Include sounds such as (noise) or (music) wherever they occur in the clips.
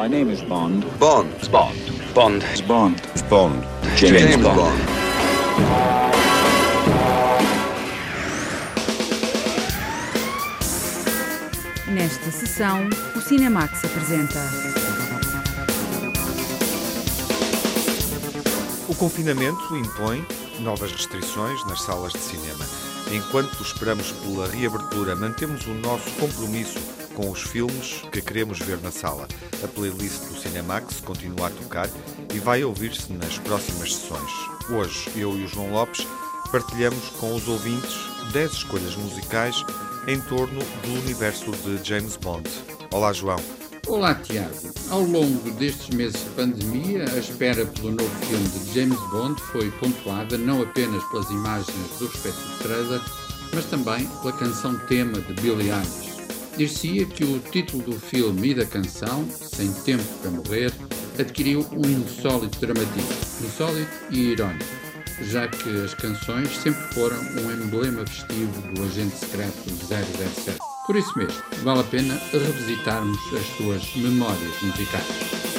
My name is Bond. Bond. Bond. Bond. Bond. Bond. James, James, Bond. Bond. Nesta sessão, o Cinemax apresenta. O confinamento impõe novas restrições nas salas de cinema. Enquanto esperamos pela reabertura, mantemos o nosso compromisso com os filmes que queremos ver na sala. A playlist do Cinemax continua a tocar e vai ouvir-se nas próximas sessões. Hoje, eu e o João Lopes partilhamos com os ouvintes 10 escolhas musicais em torno do universo de James Bond. Olá, João. Olá, Tiago. Ao longo destes meses de pandemia, a espera pelo novo filme de James Bond foi pontuada não apenas pelas imagens do respectivo trailer, mas também pela canção tema de Billie Eilish. Dir-se-ia que o título do filme e da canção, Sem Tempo para Morrer, adquiriu um insólito dramatismo, insólito e irónico, já que as canções sempre foram um emblema festivo do agente secreto 007. Por isso mesmo, vale a pena revisitarmos as suas memórias musicais.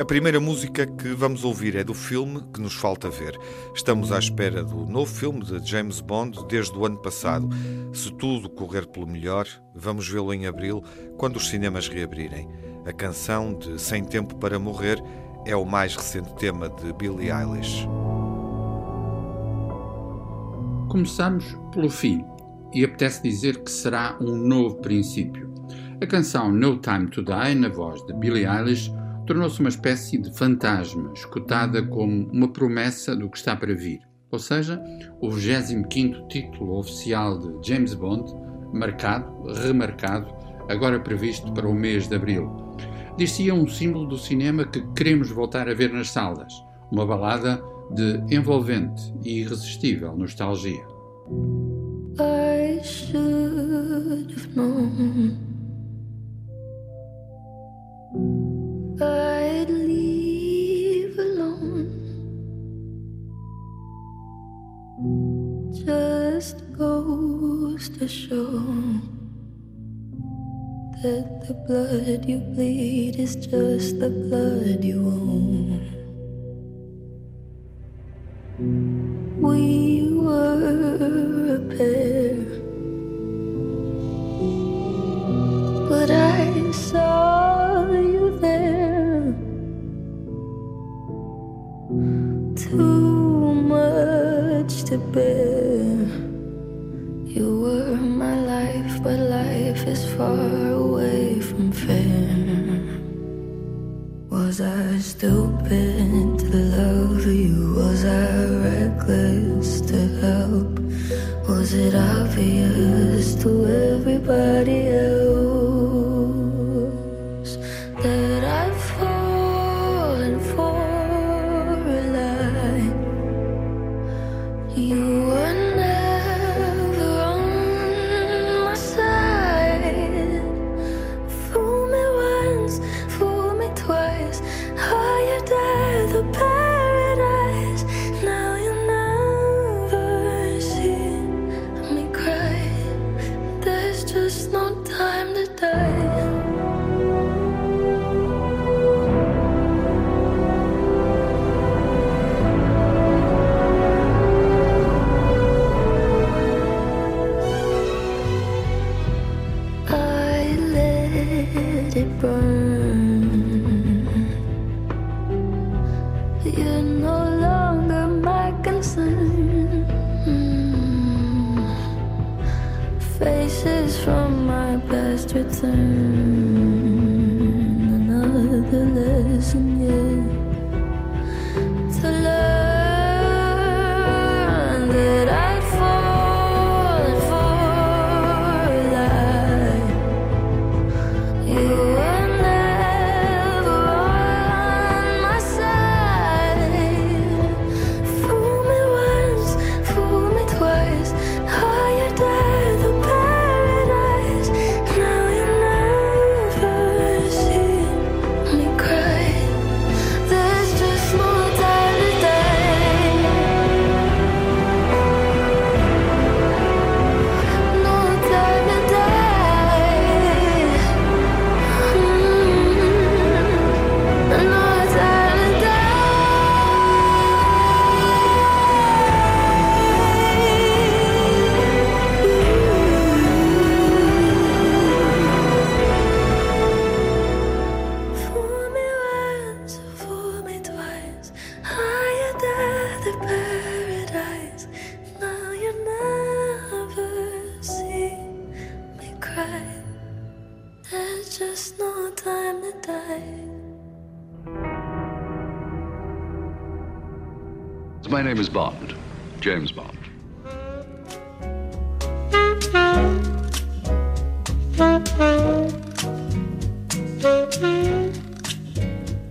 A primeira música que vamos ouvir é do filme que nos falta ver. Estamos à espera do novo filme de James Bond desde o ano passado. Se tudo correr pelo melhor, vamos vê-lo em abril, quando os cinemas reabrirem. A canção de Sem Tempo para Morrer é o mais recente tema de Billie Eilish. Começamos pelo fim e apetece dizer que será um novo princípio. A canção No Time to Die, na voz de Billie Eilish, tornou-se uma espécie de fantasma, escutada como uma promessa do que está para vir. Ou seja, o 25º título oficial de James Bond, marcado, remarcado, agora previsto para o mês de abril. Dir-se-ia um símbolo do cinema que queremos voltar a ver nas salas, uma balada de envolvente e irresistível nostalgia. I should have known I'd leave alone. Just goes to show that the blood you bleed is just the blood you own. We were a pair, but I saw to bear. You were my life, but life is far away from fair. Was I stupid to love you? Was I reckless to help? Was it obvious to everybody else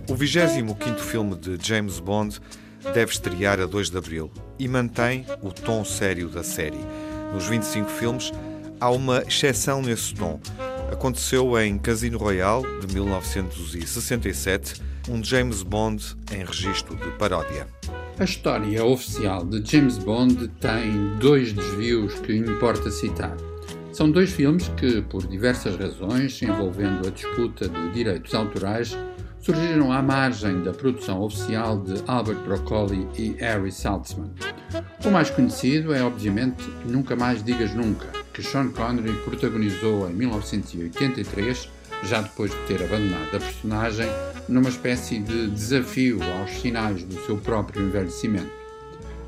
O 25º filme de James Bond deve estrear a 2 de abril e mantém o tom sério da série. Nos 25 filmes, há uma exceção nesse tom. Aconteceu em Casino Royale, de 1967, um James Bond em registro de paródia. A história oficial de James Bond tem dois desvios que importa citar. São dois filmes que, por diversas razões envolvendo a disputa de direitos autorais, surgiram à margem da produção oficial de Albert Broccoli e Harry Saltzman. O mais conhecido é, obviamente, Nunca Mais Digas Nunca, que Sean Connery protagonizou em 1983, já depois de ter abandonado a personagem, numa espécie de desafio aos sinais do seu próprio envelhecimento.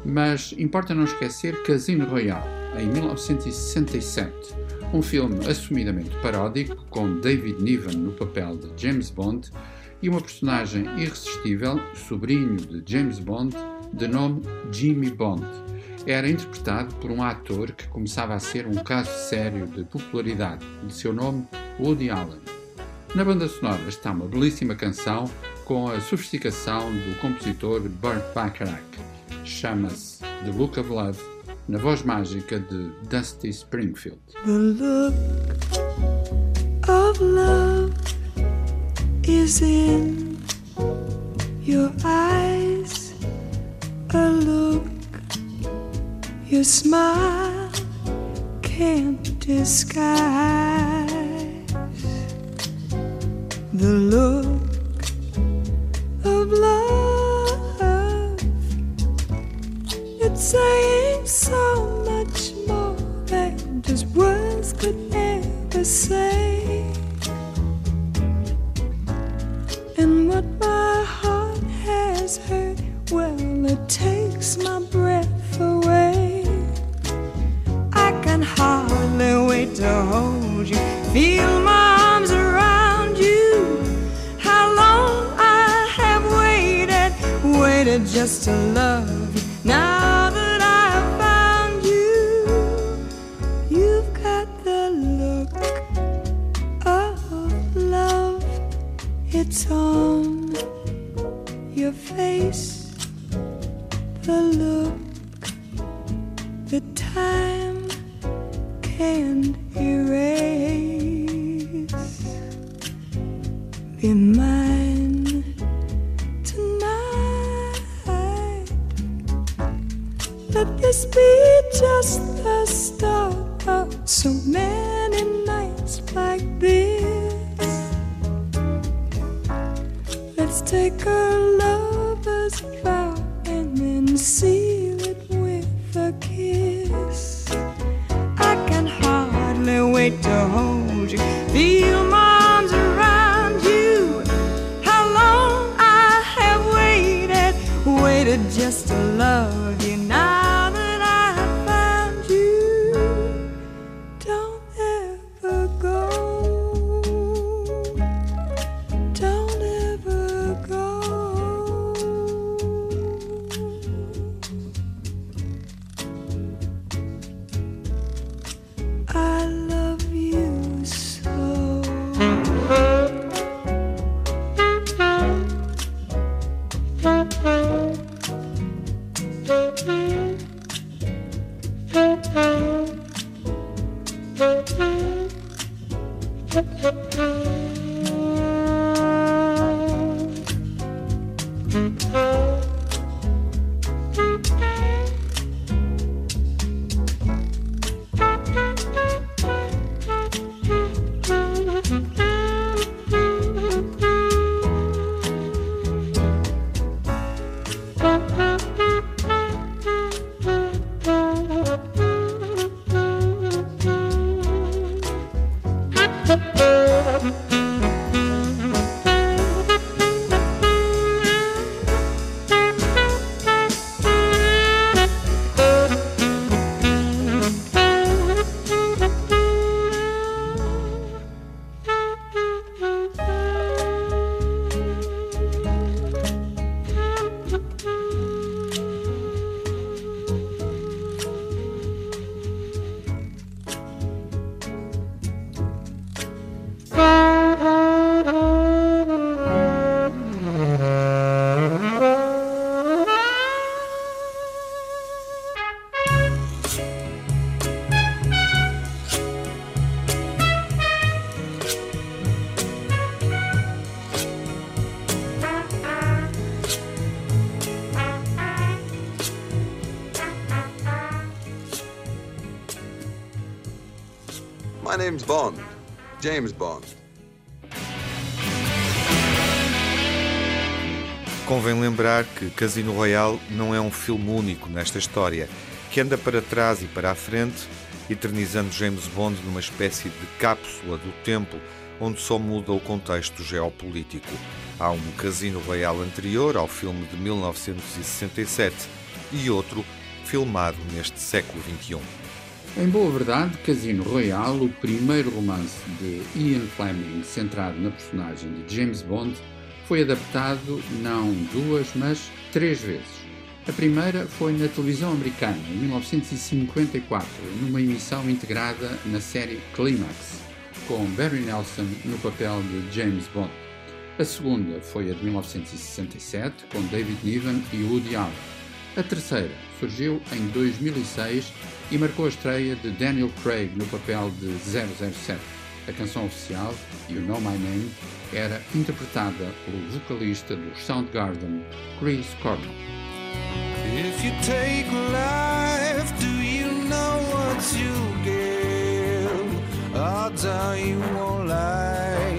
Mas importa não esquecer Casino Royale, em 1967, um filme assumidamente paródico com David Niven no papel de James Bond e uma personagem irresistível, sobrinho de James Bond, de nome Jimmy Bond. Era interpretado por um ator que começava a ser um caso sério de popularidade, de seu nome Woody Allen. Na banda sonora está uma belíssima canção com a sofisticação do compositor Burt Bacharach. Chama-se The Look of Love, na voz mágica de Dusty Springfield. The look of love is in your eyes. A look your smile can't disguise. The look of love. It's saying so much more than just words could ever say. And what my heart has heard, well, it takes my breath away. I can hardly wait to hold you, feel my arms around you. How long I have waited, waited just to love be just the start of so many nights like this. Let's take our lover's vow and then seal it with a kiss. I can hardly wait to hold you, feel my arms around you. How long I have waited, waited just to love name's Bond. James Bond. Convém lembrar que Casino Royale não é um filme único nesta história, que anda para trás e para a frente, eternizando James Bond numa espécie de cápsula do tempo, onde só muda o contexto geopolítico. Há um Casino Royale anterior, ao filme de 1967, e outro filmado neste século XXI. Em boa verdade, Casino Royale, o primeiro romance de Ian Fleming centrado na personagem de James Bond, foi adaptado não duas, mas três vezes. A primeira foi na televisão americana, em 1954, numa emissão integrada na série Climax, com Barry Nelson no papel de James Bond. A segunda foi a de 1967, com David Niven e Woody Allen. A terceira surgiu em 2006 e marcou a estreia de Daniel Craig no papel de 007. A canção oficial, You Know My Name, era interpretada pelo vocalista do Soundgarden, Chris Cornell. If you take life, do you know what you give? Odds are you won't like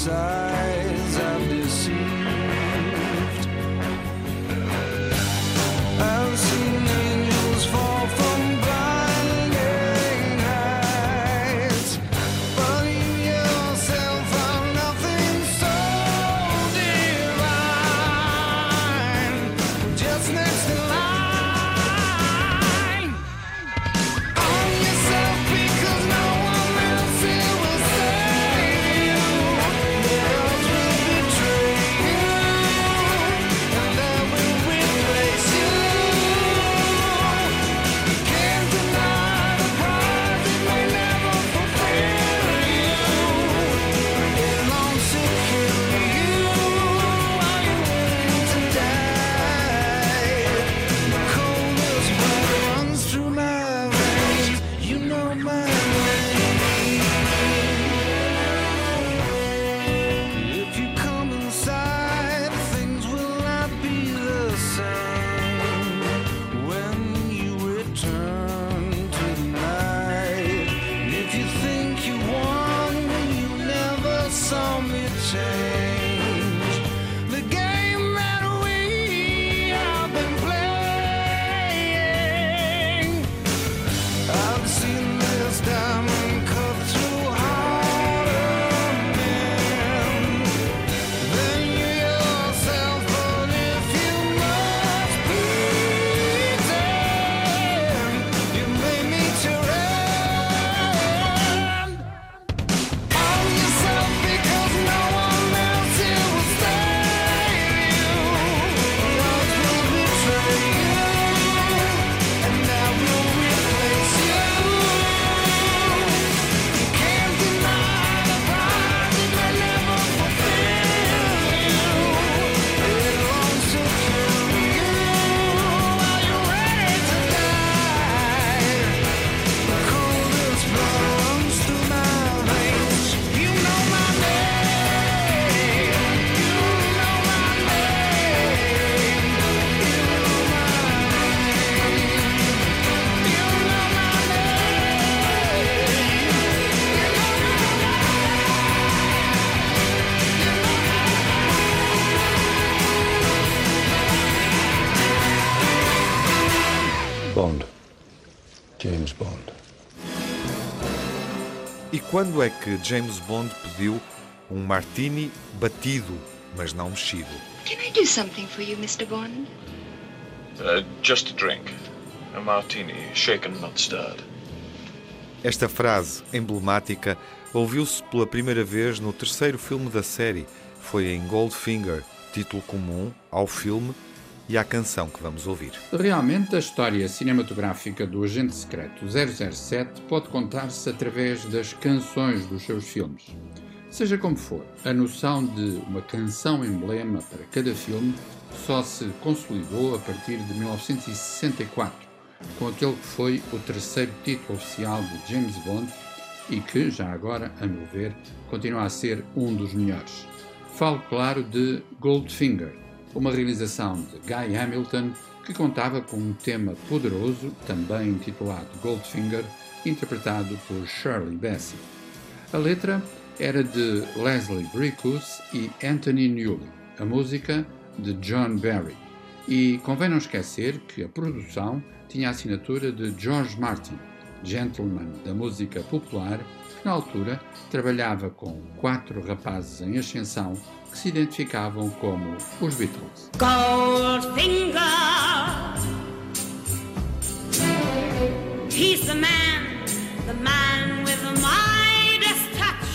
side. Quando é que James Bond pediu um martini batido, mas não mexido? Can I do something for you, Mr. Bond? Uh, just a drink. A martini, shaken, not stirred. Esta frase emblemática ouviu-se pela primeira vez no terceiro filme da série. Foi em Goldfinger, título comum ao filme e à canção que vamos ouvir. Realmente, a história cinematográfica do agente secreto 007 pode contar-se através das canções dos seus filmes. Seja como for, a noção de uma canção emblema para cada filme só se consolidou a partir de 1964, com aquele que foi o terceiro título oficial de James Bond e que, já agora, a meu ver, continua a ser um dos melhores. Falo, claro, de Goldfinger, uma realização de Guy Hamilton que contava com um tema poderoso, também intitulado Goldfinger, interpretado por Shirley Bassey. A letra era de Leslie Bricus e Anthony Newley, a música de John Barry. E convém não esquecer que a produção tinha a assinatura de George Martin, gentleman da música popular, que na altura trabalhava com quatro rapazes em ascensão que se identificavam como os Beatles. Goldfinger, he's the man, the man with the Midas touch,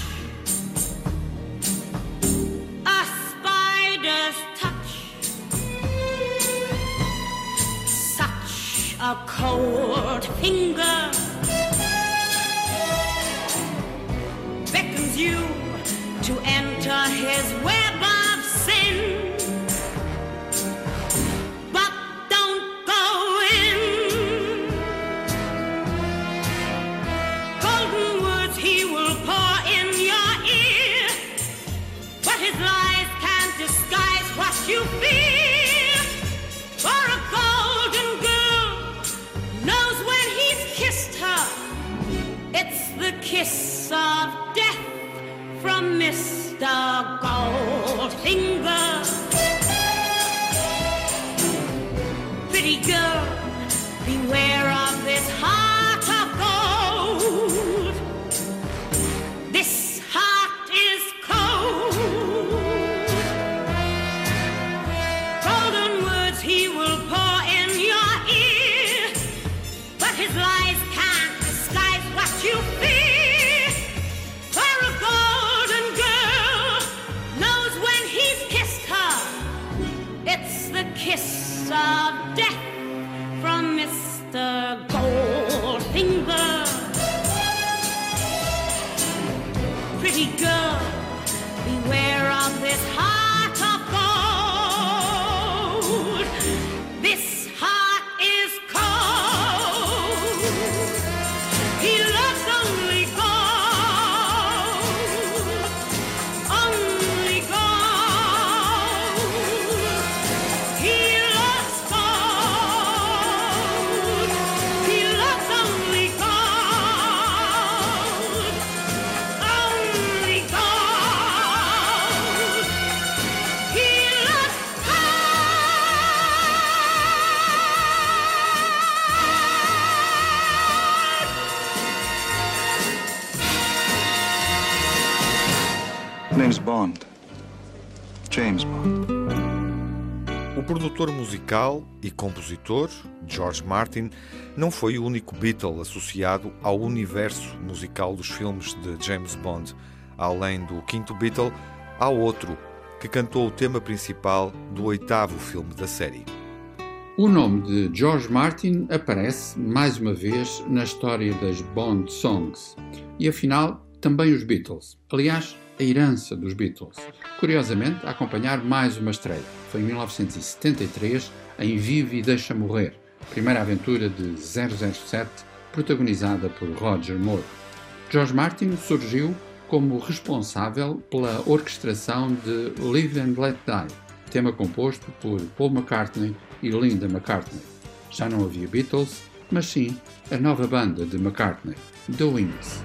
a spider's touch, such a cold finger. Beckons you to enter his web of sin. But don't go in. Golden words he will pour in your ear, but his lies can't disguise what you feel. For a Mr. Goldfinger. Pretty girl, beware musical e compositor, George Martin, não foi o único Beatle associado ao universo musical dos filmes de James Bond. Além do quinto Beatle, há outro que cantou o tema principal do oitavo filme da série. O nome de George Martin aparece mais uma vez na história das Bond Songs e afinal também os Beatles. Aliás, a herança dos Beatles. Curiosamente, a acompanhar mais uma estreia. Foi em 1973, em Vive e Deixa Morrer, primeira aventura de 007, protagonizada por Roger Moore. George Martin surgiu como responsável pela orquestração de Live and Let Die, tema composto por Paul McCartney e Linda McCartney. Já não havia Beatles, mas sim a nova banda de McCartney, The Wings.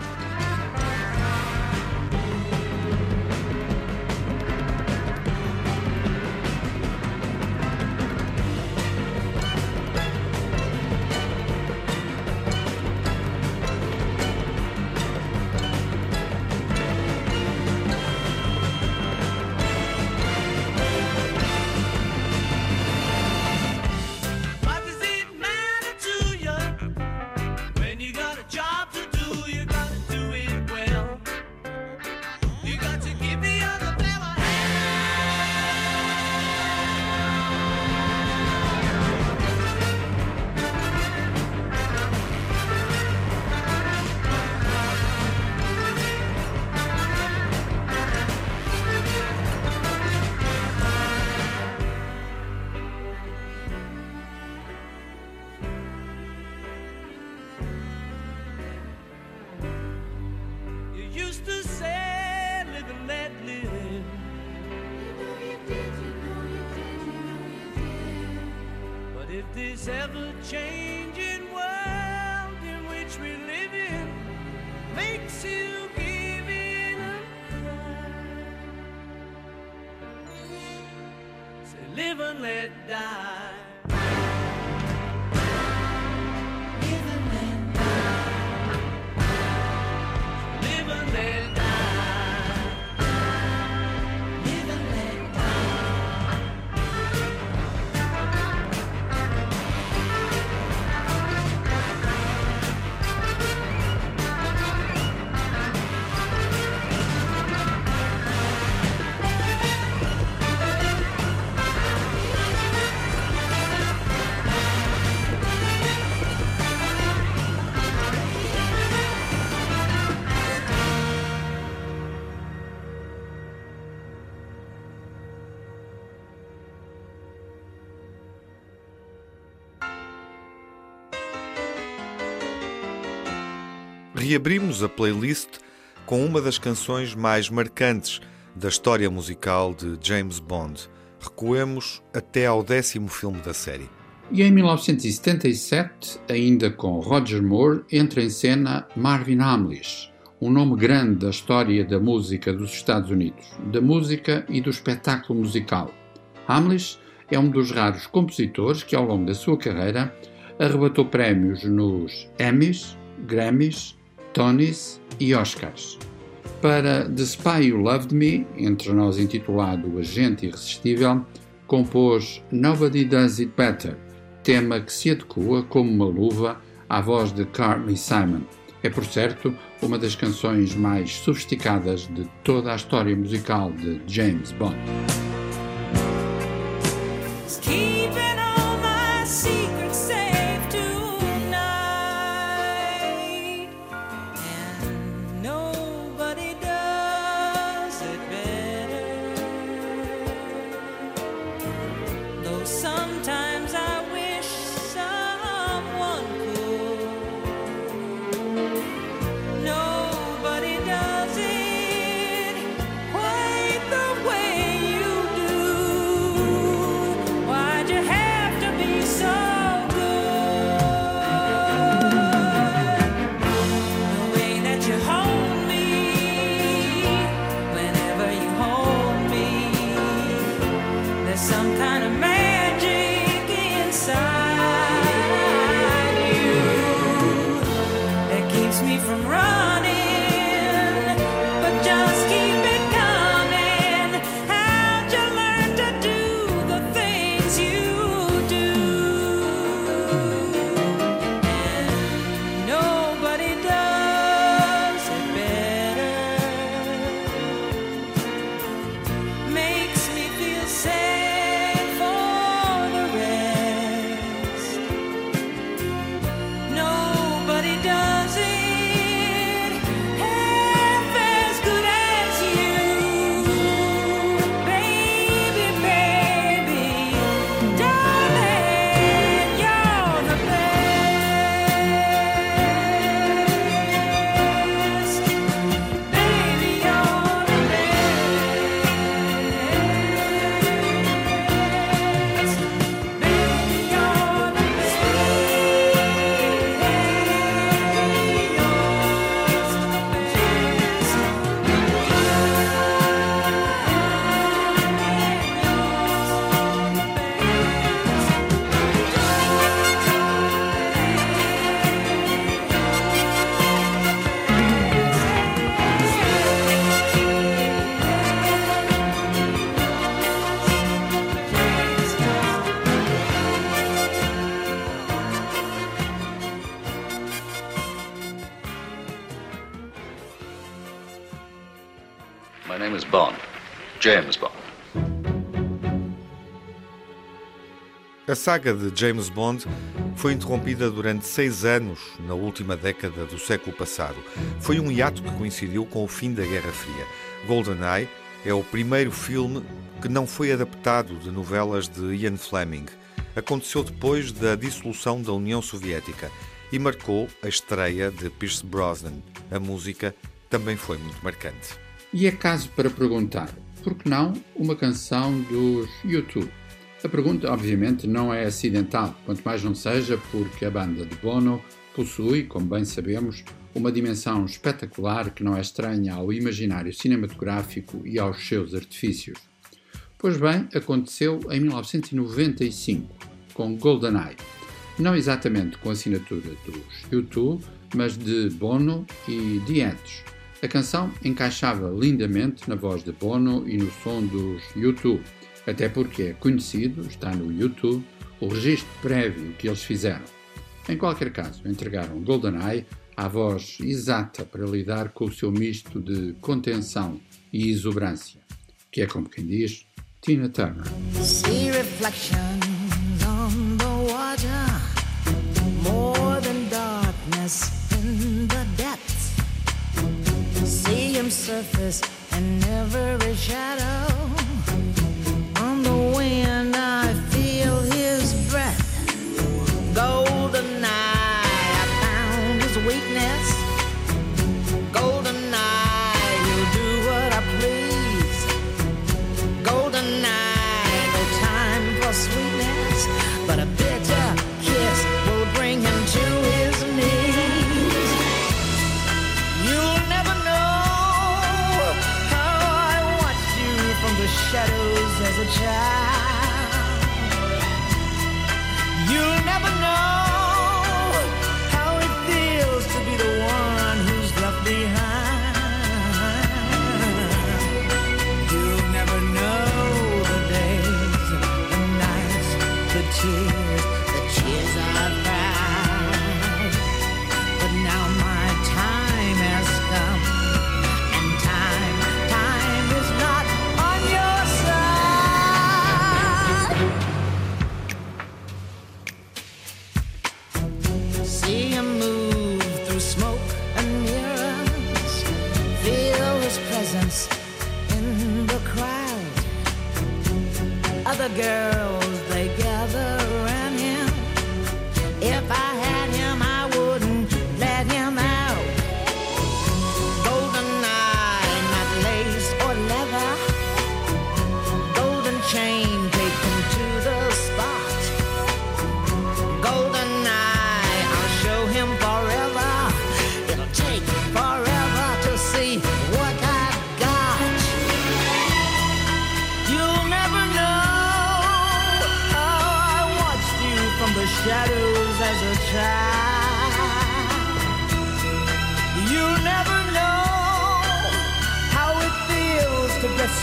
Reabrimos a playlist com uma das canções mais marcantes da história musical de James Bond. Recuemos até ao décimo filme da série. E em 1977, ainda com Roger Moore, entra em cena Marvin Hamlish, um nome grande da história da música dos Estados Unidos, da música e do espetáculo musical. Hamlish é um dos raros compositores que, ao longo da sua carreira, arrebatou prémios nos Emmys, Grammys, Tonys e Oscars. Para The Spy You Loved Me, entre nós intitulado Agente Irresistível, compôs Nobody Does It Better, tema que se adequa como uma luva à voz de Carly Simon. É, por certo, uma das canções mais sofisticadas de toda a história musical de James Bond. Saga de James Bond foi interrompida durante seis anos na última década do século passado. Foi um hiato que coincidiu com o fim da Guerra Fria. GoldenEye é o primeiro filme que não foi adaptado de novelas de Ian Fleming. Aconteceu depois da dissolução da União Soviética e marcou a estreia de Pierce Brosnan. A música também foi muito marcante. E é caso para perguntar, por que não uma canção dos YouTube? A pergunta, obviamente, não é acidental, quanto mais não seja porque a banda de Bono possui, como bem sabemos, uma dimensão espetacular que não é estranha ao imaginário cinematográfico e aos seus artifícios. Pois bem, aconteceu em 1995, com GoldenEye. Não exatamente com a assinatura dos YouTube, mas de Bono e The Edge. A canção encaixava lindamente na voz de Bono e no som dos YouTube, até porque é conhecido, está no YouTube, o registro prévio que eles fizeram. Em qualquer caso, entregaram GoldenEye à voz exata para lidar com o seu misto de contenção e exuberância, que é como quem diz Tina Turner. See reflections on the water, more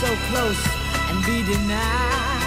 so close and be denied.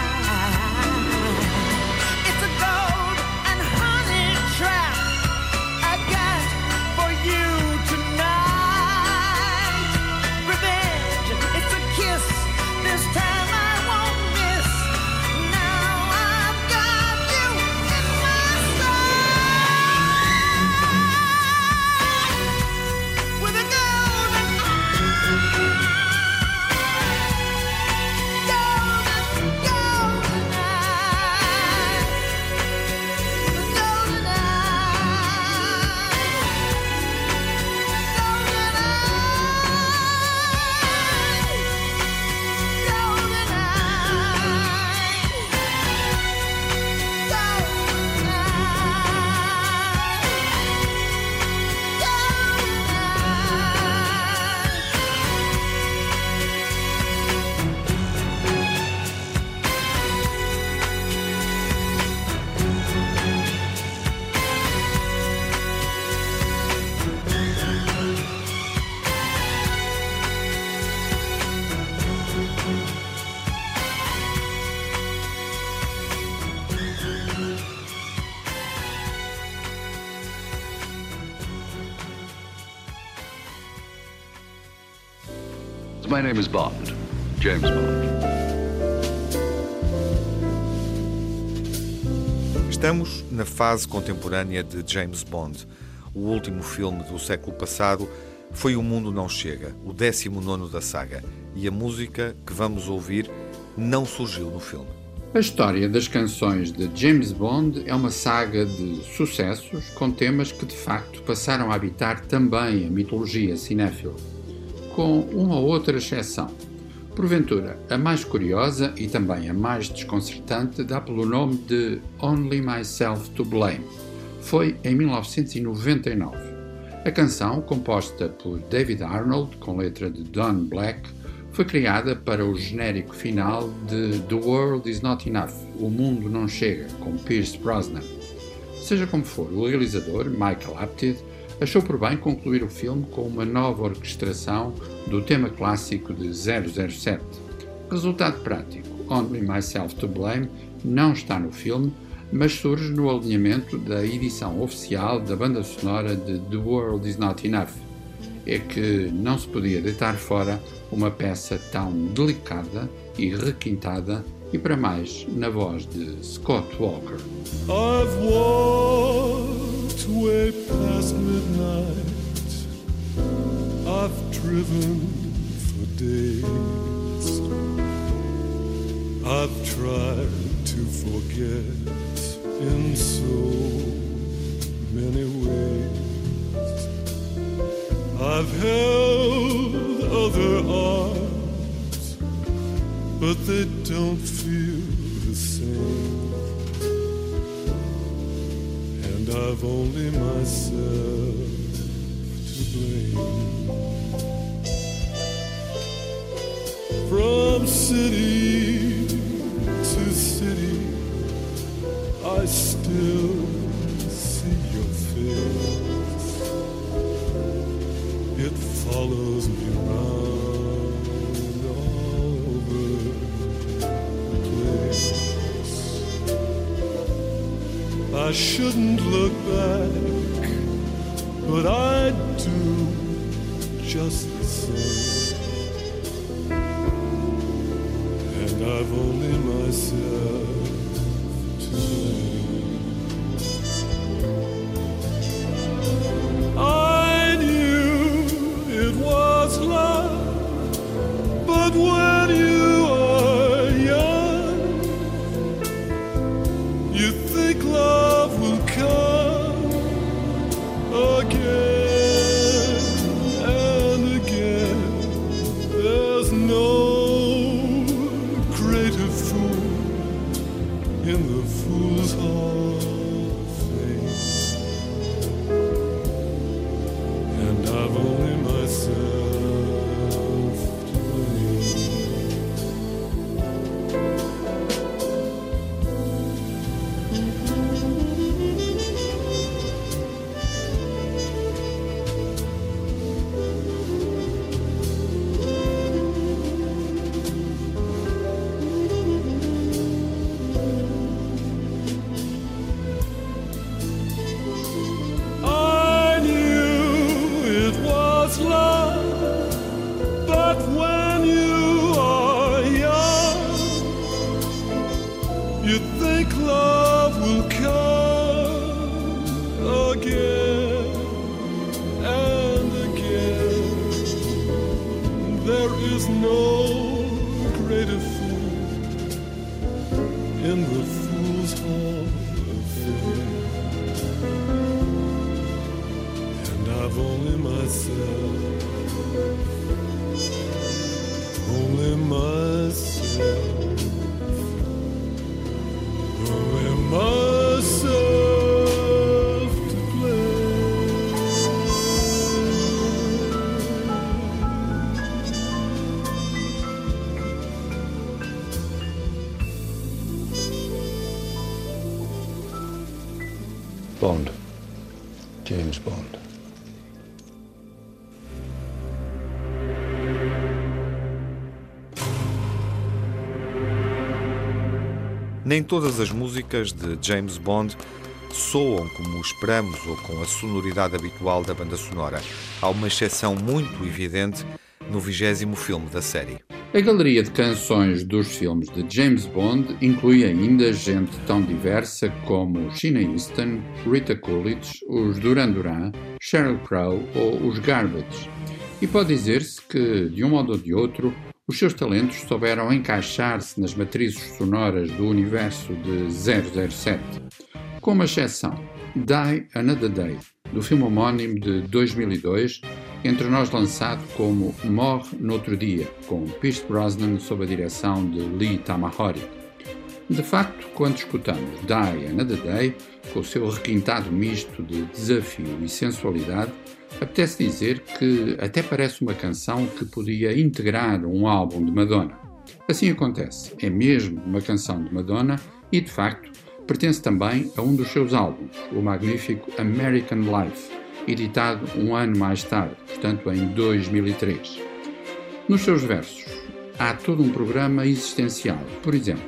My name is Bond, James Bond. Estamos na fase contemporânea de James Bond. O último filme do século passado foi O Mundo Não Chega, o 19 da saga, e a música que vamos ouvir não surgiu no filme. A história das canções de James Bond é uma saga de sucessos com temas que de facto passaram a habitar também a mitologia cinéfila, com uma outra exceção. Porventura, a mais curiosa e também a mais desconcertante dá pelo nome de Only Myself to Blame. Foi em 1999. A canção, composta por David Arnold, com letra de Don Black, foi criada para o genérico final de The World Is Not Enough O Mundo Não Chega, com Pierce Brosnan. Seja como for, o realizador, Michael Apted, achou por bem concluir o filme com uma nova orquestração do tema clássico de 007. Resultado prático: Only Myself to Blame não está no filme, mas surge no alinhamento da edição oficial da banda sonora de The World Is Not Enough. É que não se podia deitar fora uma peça tão delicada e requintada e para mais na voz de Scott Walker. Way past midnight. I've driven for days. I've tried to forget in so many ways. I've held other arms, but they don't feel the same. I've only myself to blame. From city to city, I still see your face. It follows me I shouldn't look back, but I do just the same. And I've only myself There is no greater fool in the fool's hall of fame. And I've only myself, only myself, only Nem todas as músicas de James Bond soam como esperamos ou com a sonoridade habitual da banda sonora. Há uma exceção muito evidente no vigésimo filme da série. A galeria de canções dos filmes de James Bond inclui ainda gente tão diversa como Sheena Easton, Rita Coolidge, os Duran Duran, Sheryl Crow ou os Garbage. E pode dizer-se que, de um modo ou de outro, os seus talentos souberam encaixar-se nas matrizes sonoras do universo de 007, com uma exceção, Die Another Day, do filme homónimo de 2002, entre nós lançado como Morre no Outro Dia, com Pierce Brosnan sob a direção de Lee Tamahori. De facto, quando escutamos Die Another Day, com o seu requintado misto de desafio e sensualidade, apetece dizer que até parece uma canção que podia integrar um álbum de Madonna. Assim acontece, é mesmo uma canção de Madonna e, de facto, pertence também a um dos seus álbuns, o magnífico American Life, editado um ano mais tarde, portanto em 2003. Nos seus versos, há todo um programa existencial. Por exemplo,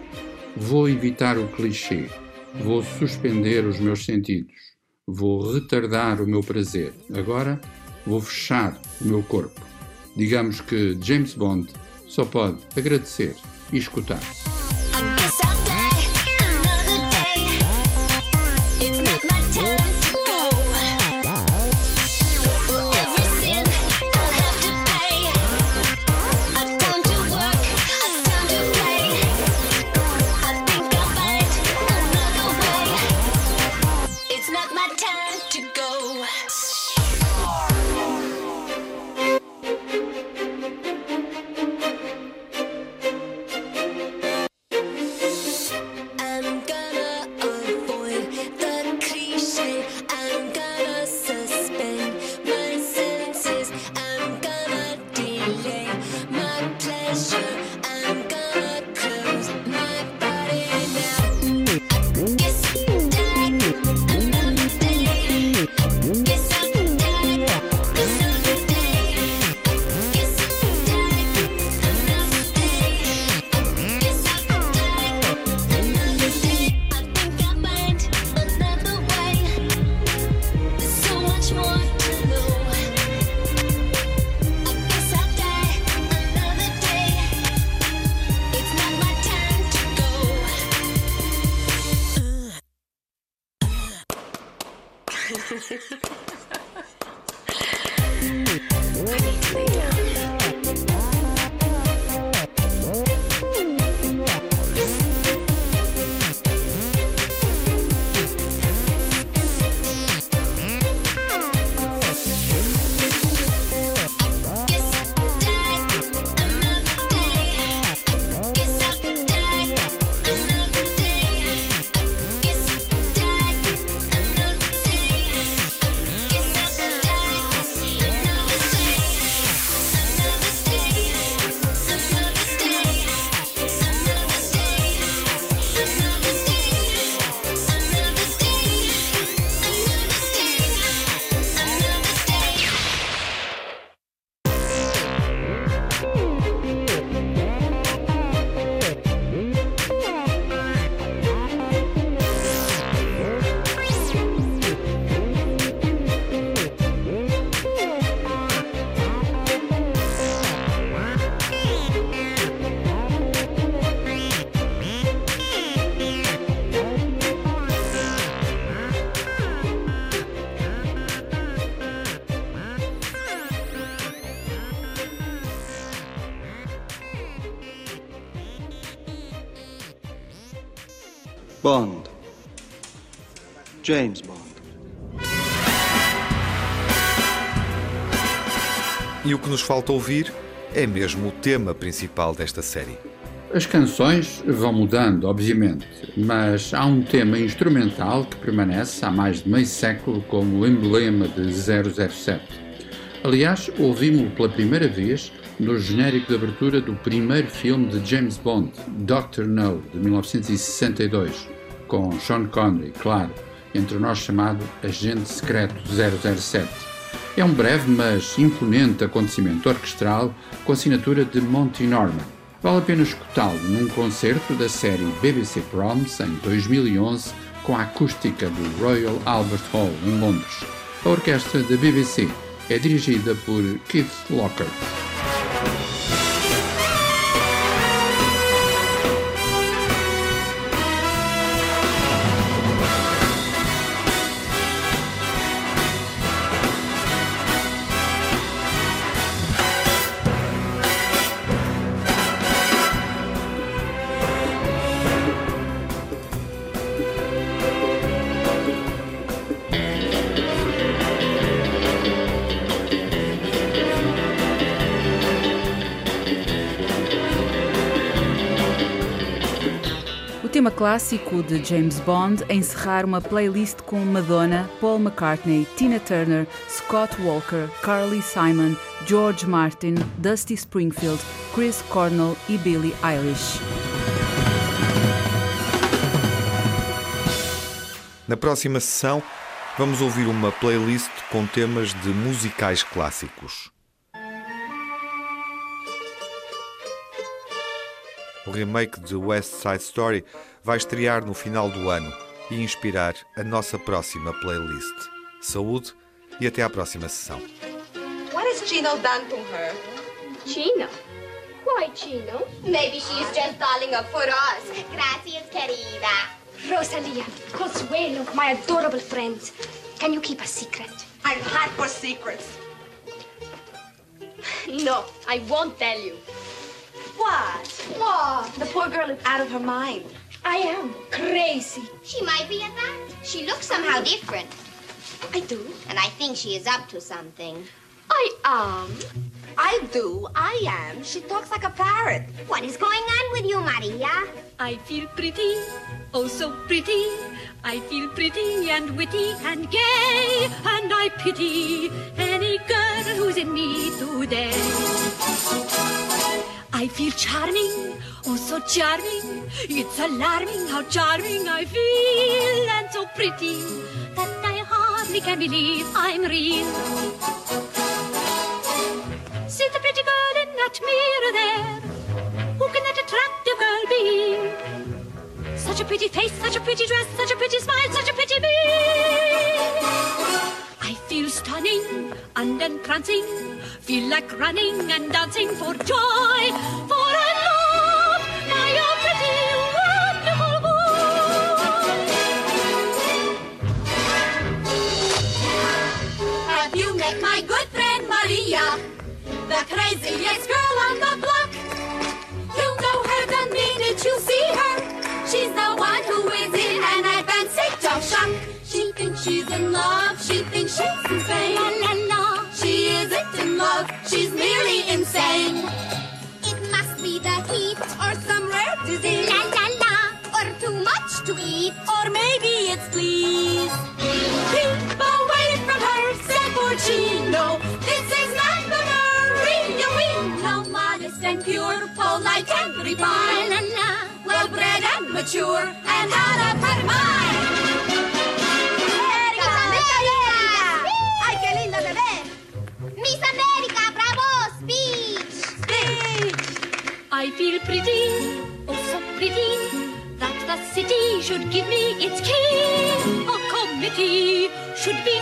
vou evitar o clichê, vou suspender os meus sentidos, vou retardar o meu prazer. Agora vou fechar o meu corpo. Digamos que James Bond só pode agradecer e escutar. James Bond. E o que nos falta ouvir é mesmo o tema principal desta série. As canções vão mudando, obviamente, mas há um tema instrumental que permanece há mais de meio século como o emblema de 007. Aliás, ouvimos-lo pela primeira vez no genérico de abertura do primeiro filme de James Bond, Doctor No, de 1962, com Sean Connery, claro, entre nós chamado Agente Secreto 007. É um breve, mas imponente acontecimento orquestral com assinatura de Monty Norman. Vale a pena escutá-lo num concerto da série BBC Proms em 2011 com a acústica do Royal Albert Hall em Londres. A orquestra da BBC é dirigida por Keith Lockhart. Clássico de James Bond a encerrar uma playlist com Madonna, Paul McCartney, Tina Turner, Scott Walker, Carly Simon, George Martin, Dusty Springfield, Chris Cornell e Billie Eilish. Na próxima sessão, vamos ouvir uma playlist com temas de musicais clássicos. O remake de West Side Story vai estrear no final do ano e inspirar a nossa próxima playlist. Saúde e até à próxima sessão. What has Chino done to her? Chino? Why Chino? Maybe she's just darling up for us. Gracias, querida. Rosalia, Consuelo, my adorable friends. Can you keep a secret? I'm hot for secrets. (sighs) No, I won't tell you. What? What? The poor girl is out of her mind. I am crazy. She might be at that. She looks somehow different. I do. And I think she is up to something. I am. I do. I am. She talks like a parrot. What is going on with you, Maria? I feel pretty, oh so pretty. I feel pretty and witty and gay, and I pity any girl who's in me today. I feel charming, oh so charming. It's alarming how charming I feel, and so pretty that I hardly can believe I'm real. See the pretty girl in that mirror there. Who can that attractive girl be? Such a pretty face, such a pretty dress, such a pretty smile, such a pretty me. Feel stunning and entrancing, feel like running and dancing for joy, for I love my own pretty, wonderful boy. Have you met my good friend Maria, the craziest girl on the block? You'll know her the minute you see her. She's the one who is in an advanced state of shock. She thinks she's in love, insane. La la la. She isn't in love, she's merely insane. It must be the heat Or some rare disease. La la la. Or too much to eat. Or maybe it's fleas. Keep away from her, said Porcino. This is not the Maria we know. Modest and pure, polite and refined. La la. Well bred and mature, and out of her mind. Pretty, oh so pretty, that the city should give me its key. A committee should be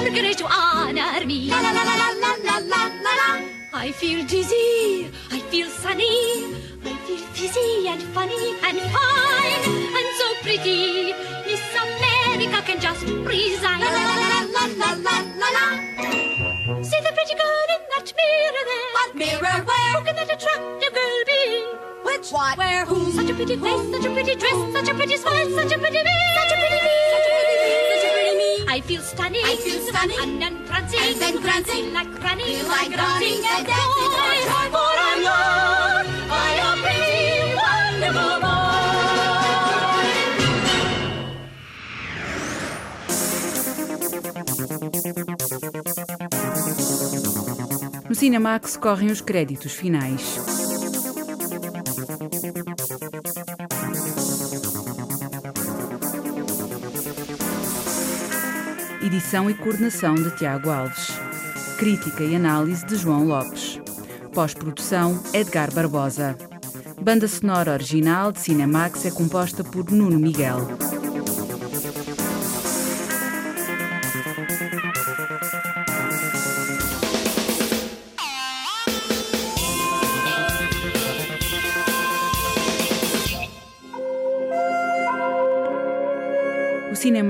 organized to honor me. La la la la la la la la la. I feel dizzy, I feel sunny, I feel fizzy and funny and fine and so pretty. Miss America can just resign. La la la la la la la la la. See the pretty girl in that mirror there. What mirror where? Who can that attractive girl be? Which what? Where who? Such a pretty face, such a pretty dress, such a pretty smile, such a pretty me. Such a pretty me. Such a pretty me. Such a pretty me. I feel stunning. I feel stunning. And entrancing. And entrancing. Feel like running. Feel like running and dancing joy. joy. I'm loved by a pretty, wonderful boy. Cinemax correm os créditos finais. Edição e coordenação de Tiago Alves. Crítica e análise de João Lopes. Pós-produção Edgar Barbosa. Banda sonora original de Cinemax é composta por Nuno Miguel.